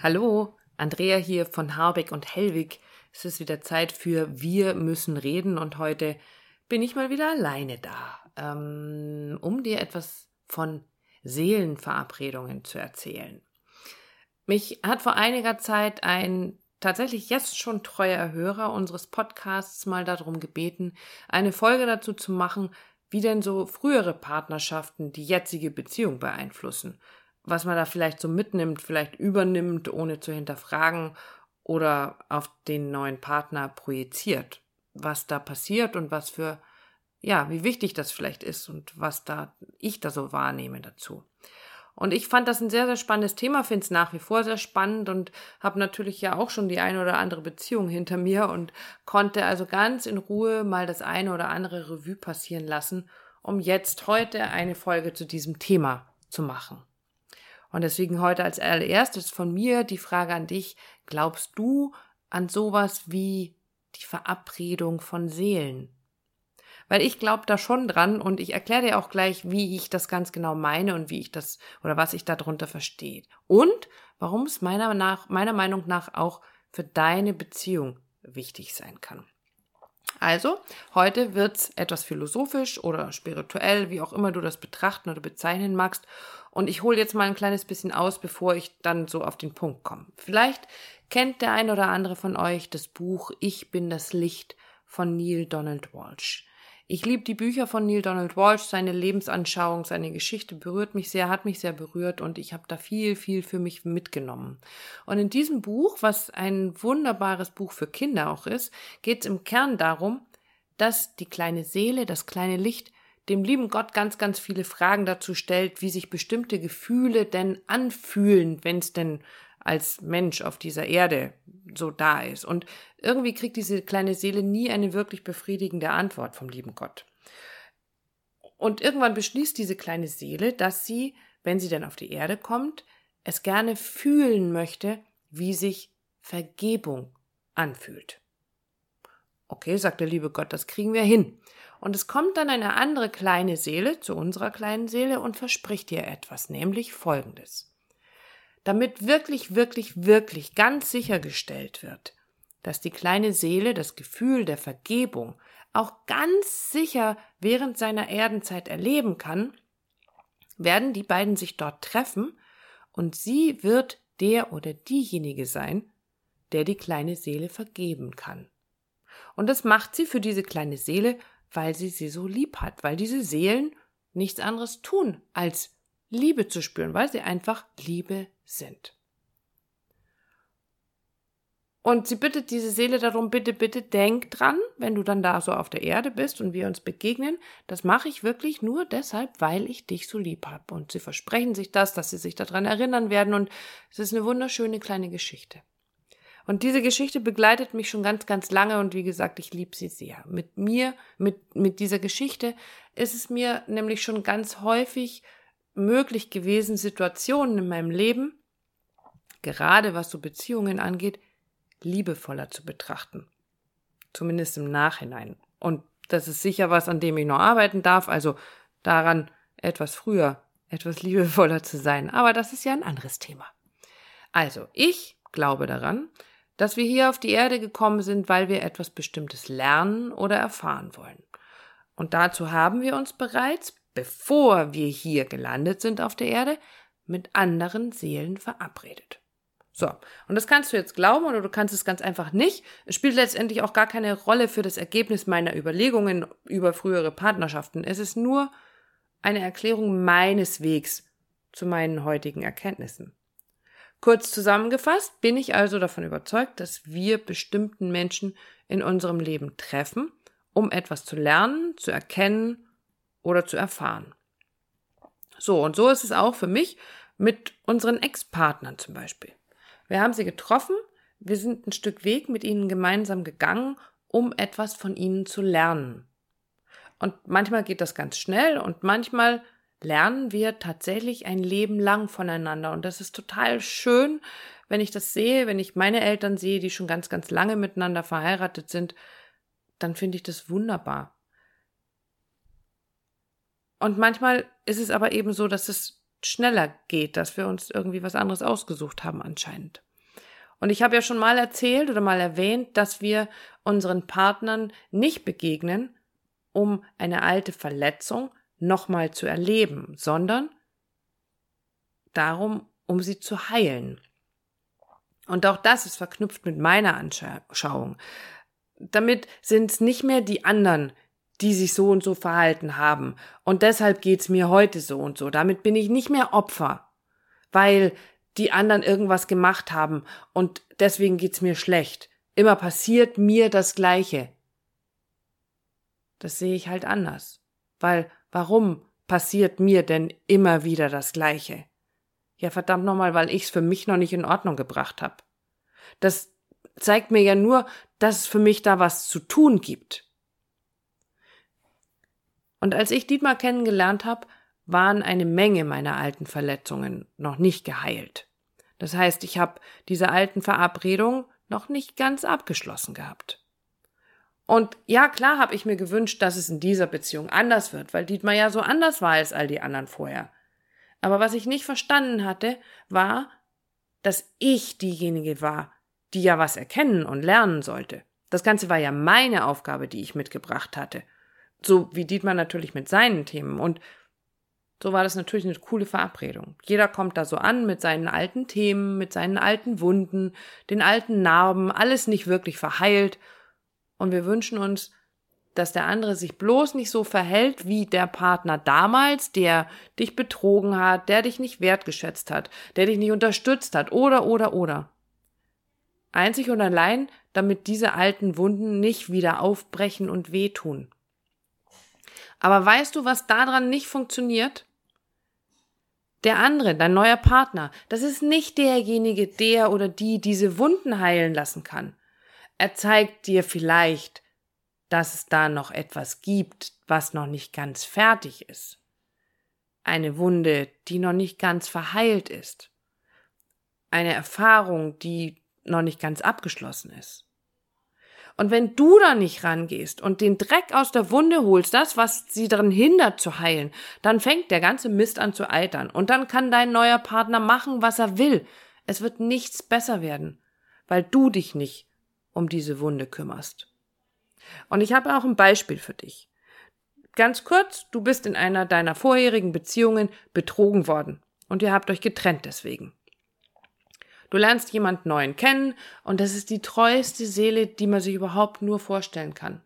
Hallo, Andrea hier von Harbeck und Hellwig. Es ist wieder Zeit für Wir müssen reden und heute bin ich mal wieder alleine da, ähm, um dir etwas von Seelenverabredungen zu erzählen. Mich hat vor einiger Zeit ein tatsächlich jetzt schon treuer Hörer unseres Podcasts mal darum gebeten, eine Folge dazu zu machen, wie denn so frühere Partnerschaften die jetzige Beziehung beeinflussen was man da vielleicht so mitnimmt, vielleicht übernimmt, ohne zu hinterfragen oder auf den neuen Partner projiziert, was da passiert und was für, ja, wie wichtig das vielleicht ist und was da ich da so wahrnehme dazu. Und ich fand das ein sehr, sehr spannendes Thema, finde es nach wie vor sehr spannend und habe natürlich ja auch schon die eine oder andere Beziehung hinter mir und konnte also ganz in Ruhe mal das eine oder andere Revue passieren lassen, um jetzt heute eine Folge zu diesem Thema zu machen. Und deswegen heute als allererstes von mir die Frage an dich, glaubst du an sowas wie die Verabredung von Seelen? Weil ich glaube da schon dran und ich erkläre dir auch gleich, wie ich das ganz genau meine und wie ich das oder was ich darunter verstehe. Und warum es meiner, nach, meiner Meinung nach auch für deine Beziehung wichtig sein kann. Also, heute wird's etwas philosophisch oder spirituell, wie auch immer du das betrachten oder bezeichnen magst. Und ich hole jetzt mal ein kleines bisschen aus, bevor ich dann so auf den Punkt komme. Vielleicht kennt der ein oder andere von euch das Buch Ich bin das Licht von Neil Donald Walsh. Ich liebe die Bücher von Neil Donald Walsh, seine Lebensanschauung, seine Geschichte berührt mich sehr, hat mich sehr berührt und ich habe da viel, viel für mich mitgenommen. Und in diesem Buch, was ein wunderbares Buch für Kinder auch ist, geht es im Kern darum, dass die kleine Seele, das kleine Licht dem lieben Gott ganz, ganz viele Fragen dazu stellt, wie sich bestimmte Gefühle denn anfühlen, wenn es denn als Mensch auf dieser Erde so da ist. Und irgendwie kriegt diese kleine Seele nie eine wirklich befriedigende Antwort vom lieben Gott. Und irgendwann beschließt diese kleine Seele, dass sie, wenn sie dann auf die Erde kommt, es gerne fühlen möchte, wie sich Vergebung anfühlt. Okay, sagt der liebe Gott, das kriegen wir hin. Und es kommt dann eine andere kleine Seele zu unserer kleinen Seele und verspricht ihr etwas, nämlich Folgendes damit wirklich, wirklich, wirklich ganz sichergestellt wird, dass die kleine Seele das Gefühl der Vergebung auch ganz sicher während seiner Erdenzeit erleben kann, werden die beiden sich dort treffen und sie wird der oder diejenige sein, der die kleine Seele vergeben kann. Und das macht sie für diese kleine Seele, weil sie sie so lieb hat, weil diese Seelen nichts anderes tun, als Liebe zu spüren, weil sie einfach Liebe sind. Und sie bittet diese Seele darum, bitte, bitte denk dran, wenn du dann da so auf der Erde bist und wir uns begegnen, das mache ich wirklich nur deshalb, weil ich dich so lieb habe. Und sie versprechen sich das, dass sie sich daran erinnern werden und es ist eine wunderschöne kleine Geschichte. Und diese Geschichte begleitet mich schon ganz, ganz lange und wie gesagt, ich liebe sie sehr. Mit mir, mit, mit dieser Geschichte ist es mir nämlich schon ganz häufig möglich gewesen, Situationen in meinem Leben, gerade was so Beziehungen angeht, liebevoller zu betrachten. Zumindest im Nachhinein. Und das ist sicher was, an dem ich noch arbeiten darf, also daran etwas früher, etwas liebevoller zu sein. Aber das ist ja ein anderes Thema. Also, ich glaube daran, dass wir hier auf die Erde gekommen sind, weil wir etwas Bestimmtes lernen oder erfahren wollen. Und dazu haben wir uns bereits bevor wir hier gelandet sind auf der Erde, mit anderen Seelen verabredet. So, und das kannst du jetzt glauben oder du kannst es ganz einfach nicht. Es spielt letztendlich auch gar keine Rolle für das Ergebnis meiner Überlegungen über frühere Partnerschaften. Es ist nur eine Erklärung meines Wegs zu meinen heutigen Erkenntnissen. Kurz zusammengefasst bin ich also davon überzeugt, dass wir bestimmten Menschen in unserem Leben treffen, um etwas zu lernen, zu erkennen oder zu erfahren. So, und so ist es auch für mich mit unseren Ex-Partnern zum Beispiel. Wir haben sie getroffen, wir sind ein Stück Weg mit ihnen gemeinsam gegangen, um etwas von ihnen zu lernen. Und manchmal geht das ganz schnell und manchmal lernen wir tatsächlich ein Leben lang voneinander. Und das ist total schön, wenn ich das sehe, wenn ich meine Eltern sehe, die schon ganz, ganz lange miteinander verheiratet sind, dann finde ich das wunderbar. Und manchmal ist es aber eben so, dass es schneller geht, dass wir uns irgendwie was anderes ausgesucht haben anscheinend. Und ich habe ja schon mal erzählt oder mal erwähnt, dass wir unseren Partnern nicht begegnen, um eine alte Verletzung nochmal zu erleben, sondern darum, um sie zu heilen. Und auch das ist verknüpft mit meiner Anschauung. Damit sind es nicht mehr die anderen, die sich so und so verhalten haben. Und deshalb geht's mir heute so und so. Damit bin ich nicht mehr Opfer, weil die anderen irgendwas gemacht haben und deswegen geht's mir schlecht. Immer passiert mir das Gleiche. Das sehe ich halt anders. Weil warum passiert mir denn immer wieder das Gleiche? Ja, verdammt nochmal, weil ich's für mich noch nicht in Ordnung gebracht habe. Das zeigt mir ja nur, dass es für mich da was zu tun gibt. Und als ich Dietmar kennengelernt habe, waren eine Menge meiner alten Verletzungen noch nicht geheilt. Das heißt, ich habe diese alten Verabredungen noch nicht ganz abgeschlossen gehabt. Und ja, klar habe ich mir gewünscht, dass es in dieser Beziehung anders wird, weil Dietmar ja so anders war als all die anderen vorher. Aber was ich nicht verstanden hatte, war, dass ich diejenige war, die ja was erkennen und lernen sollte. Das Ganze war ja meine Aufgabe, die ich mitgebracht hatte. So wie Dietmar natürlich mit seinen Themen. Und so war das natürlich eine coole Verabredung. Jeder kommt da so an mit seinen alten Themen, mit seinen alten Wunden, den alten Narben, alles nicht wirklich verheilt. Und wir wünschen uns, dass der andere sich bloß nicht so verhält wie der Partner damals, der dich betrogen hat, der dich nicht wertgeschätzt hat, der dich nicht unterstützt hat, oder, oder, oder. Einzig und allein, damit diese alten Wunden nicht wieder aufbrechen und wehtun. Aber weißt du, was daran nicht funktioniert? Der andere, dein neuer Partner, das ist nicht derjenige, der oder die diese Wunden heilen lassen kann. Er zeigt dir vielleicht, dass es da noch etwas gibt, was noch nicht ganz fertig ist. Eine Wunde, die noch nicht ganz verheilt ist. Eine Erfahrung, die noch nicht ganz abgeschlossen ist. Und wenn du da nicht rangehst und den Dreck aus der Wunde holst, das, was sie daran hindert zu heilen, dann fängt der ganze Mist an zu eitern. Und dann kann dein neuer Partner machen, was er will. Es wird nichts besser werden, weil du dich nicht um diese Wunde kümmerst. Und ich habe auch ein Beispiel für dich. Ganz kurz, du bist in einer deiner vorherigen Beziehungen betrogen worden und ihr habt euch getrennt deswegen. Du lernst jemand Neuen kennen und das ist die treueste Seele, die man sich überhaupt nur vorstellen kann.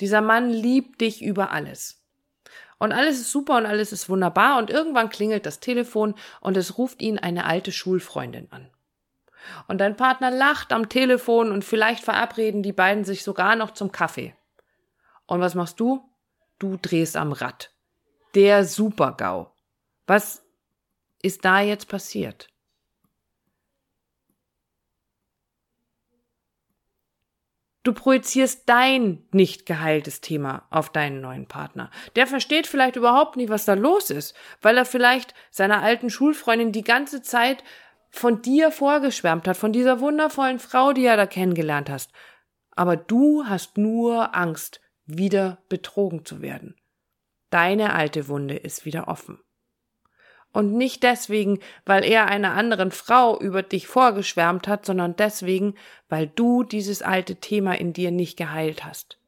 Dieser Mann liebt dich über alles. Und alles ist super und alles ist wunderbar und irgendwann klingelt das Telefon und es ruft ihn eine alte Schulfreundin an. Und dein Partner lacht am Telefon und vielleicht verabreden die beiden sich sogar noch zum Kaffee. Und was machst du? Du drehst am Rad. Der Supergau. Was ist da jetzt passiert? Du projizierst dein nicht geheiltes Thema auf deinen neuen Partner. Der versteht vielleicht überhaupt nicht, was da los ist, weil er vielleicht seiner alten Schulfreundin die ganze Zeit von dir vorgeschwärmt hat, von dieser wundervollen Frau, die er da kennengelernt hast. Aber du hast nur Angst, wieder betrogen zu werden. Deine alte Wunde ist wieder offen. Und nicht deswegen, weil er einer anderen Frau über dich vorgeschwärmt hat, sondern deswegen, weil du dieses alte Thema in dir nicht geheilt hast.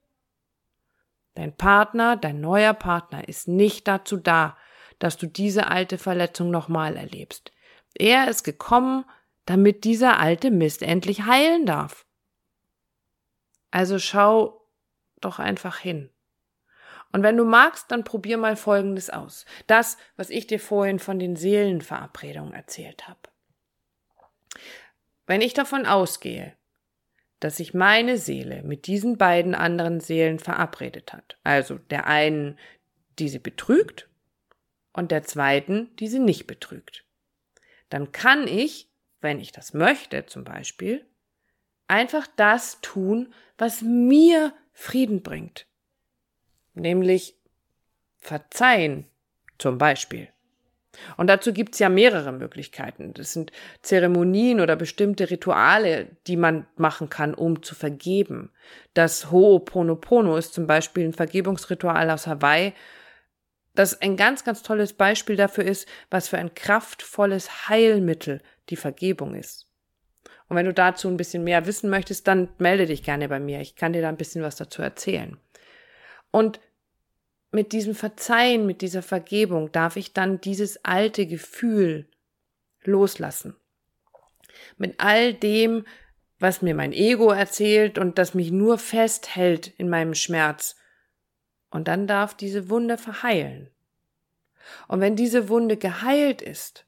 Dein Partner, dein neuer Partner ist nicht dazu da, dass du diese alte Verletzung nochmal erlebst. Er ist gekommen, damit dieser alte Mist endlich heilen darf. Also schau doch einfach hin. Und wenn du magst, dann probier mal Folgendes aus. Das, was ich dir vorhin von den Seelenverabredungen erzählt habe. Wenn ich davon ausgehe, dass sich meine Seele mit diesen beiden anderen Seelen verabredet hat, also der einen, die sie betrügt, und der zweiten, die sie nicht betrügt, dann kann ich, wenn ich das möchte zum Beispiel, einfach das tun, was mir Frieden bringt nämlich verzeihen zum Beispiel. Und dazu gibt's ja mehrere Möglichkeiten. Das sind Zeremonien oder bestimmte Rituale, die man machen kann, um zu vergeben. Das Ho'oponopono ist zum Beispiel ein Vergebungsritual aus Hawaii, das ein ganz, ganz tolles Beispiel dafür ist, was für ein kraftvolles Heilmittel die Vergebung ist. Und wenn du dazu ein bisschen mehr wissen möchtest, dann melde dich gerne bei mir. Ich kann dir da ein bisschen was dazu erzählen. Und mit diesem Verzeihen, mit dieser Vergebung darf ich dann dieses alte Gefühl loslassen. Mit all dem, was mir mein Ego erzählt und das mich nur festhält in meinem Schmerz. Und dann darf diese Wunde verheilen. Und wenn diese Wunde geheilt ist,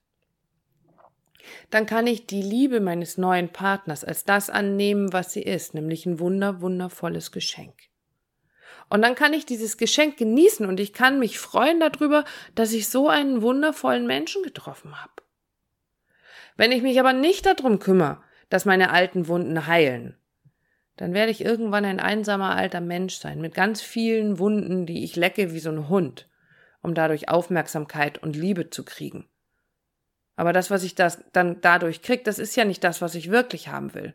dann kann ich die Liebe meines neuen Partners als das annehmen, was sie ist, nämlich ein wunder, wundervolles Geschenk. Und dann kann ich dieses Geschenk genießen und ich kann mich freuen darüber, dass ich so einen wundervollen Menschen getroffen habe. Wenn ich mich aber nicht darum kümmere, dass meine alten Wunden heilen, dann werde ich irgendwann ein einsamer alter Mensch sein, mit ganz vielen Wunden, die ich lecke wie so ein Hund, um dadurch Aufmerksamkeit und Liebe zu kriegen. Aber das, was ich das dann dadurch krieg, das ist ja nicht das, was ich wirklich haben will.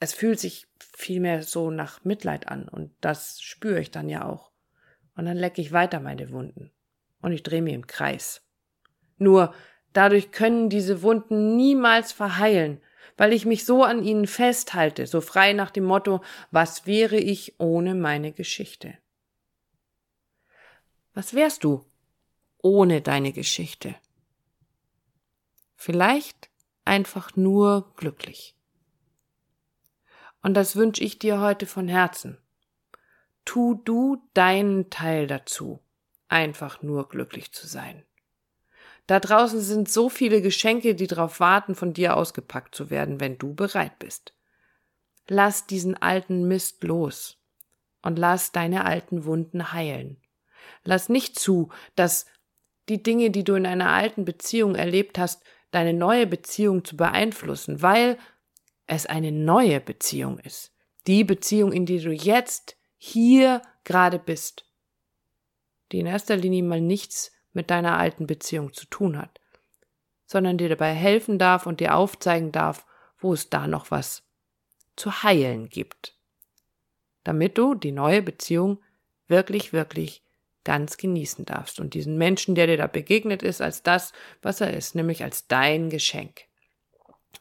Es fühlt sich vielmehr so nach Mitleid an und das spüre ich dann ja auch. Und dann lecke ich weiter meine Wunden und ich drehe mir im Kreis. Nur dadurch können diese Wunden niemals verheilen, weil ich mich so an ihnen festhalte, so frei nach dem Motto, was wäre ich ohne meine Geschichte? Was wärst du ohne deine Geschichte? Vielleicht einfach nur glücklich. Und das wünsche ich dir heute von Herzen. Tu du deinen Teil dazu, einfach nur glücklich zu sein. Da draußen sind so viele Geschenke, die darauf warten, von dir ausgepackt zu werden, wenn du bereit bist. Lass diesen alten Mist los und lass deine alten Wunden heilen. Lass nicht zu, dass die Dinge, die du in einer alten Beziehung erlebt hast, deine neue Beziehung zu beeinflussen, weil es eine neue Beziehung ist. Die Beziehung, in die du jetzt hier gerade bist. Die in erster Linie mal nichts mit deiner alten Beziehung zu tun hat, sondern dir dabei helfen darf und dir aufzeigen darf, wo es da noch was zu heilen gibt. Damit du die neue Beziehung wirklich, wirklich ganz genießen darfst und diesen Menschen, der dir da begegnet ist, als das, was er ist, nämlich als dein Geschenk.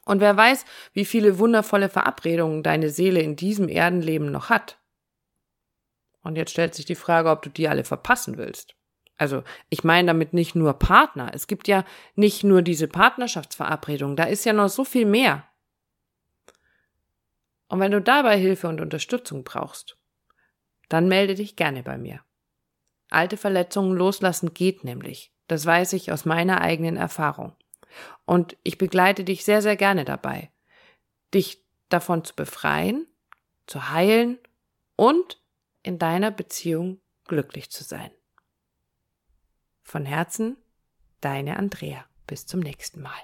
Und wer weiß, wie viele wundervolle Verabredungen deine Seele in diesem Erdenleben noch hat. Und jetzt stellt sich die Frage, ob du die alle verpassen willst. Also ich meine damit nicht nur Partner. Es gibt ja nicht nur diese Partnerschaftsverabredung, da ist ja noch so viel mehr. Und wenn du dabei Hilfe und Unterstützung brauchst, dann melde dich gerne bei mir. Alte Verletzungen loslassen geht nämlich. Das weiß ich aus meiner eigenen Erfahrung. Und ich begleite dich sehr, sehr gerne dabei, dich davon zu befreien, zu heilen und in deiner Beziehung glücklich zu sein. Von Herzen, deine Andrea. Bis zum nächsten Mal.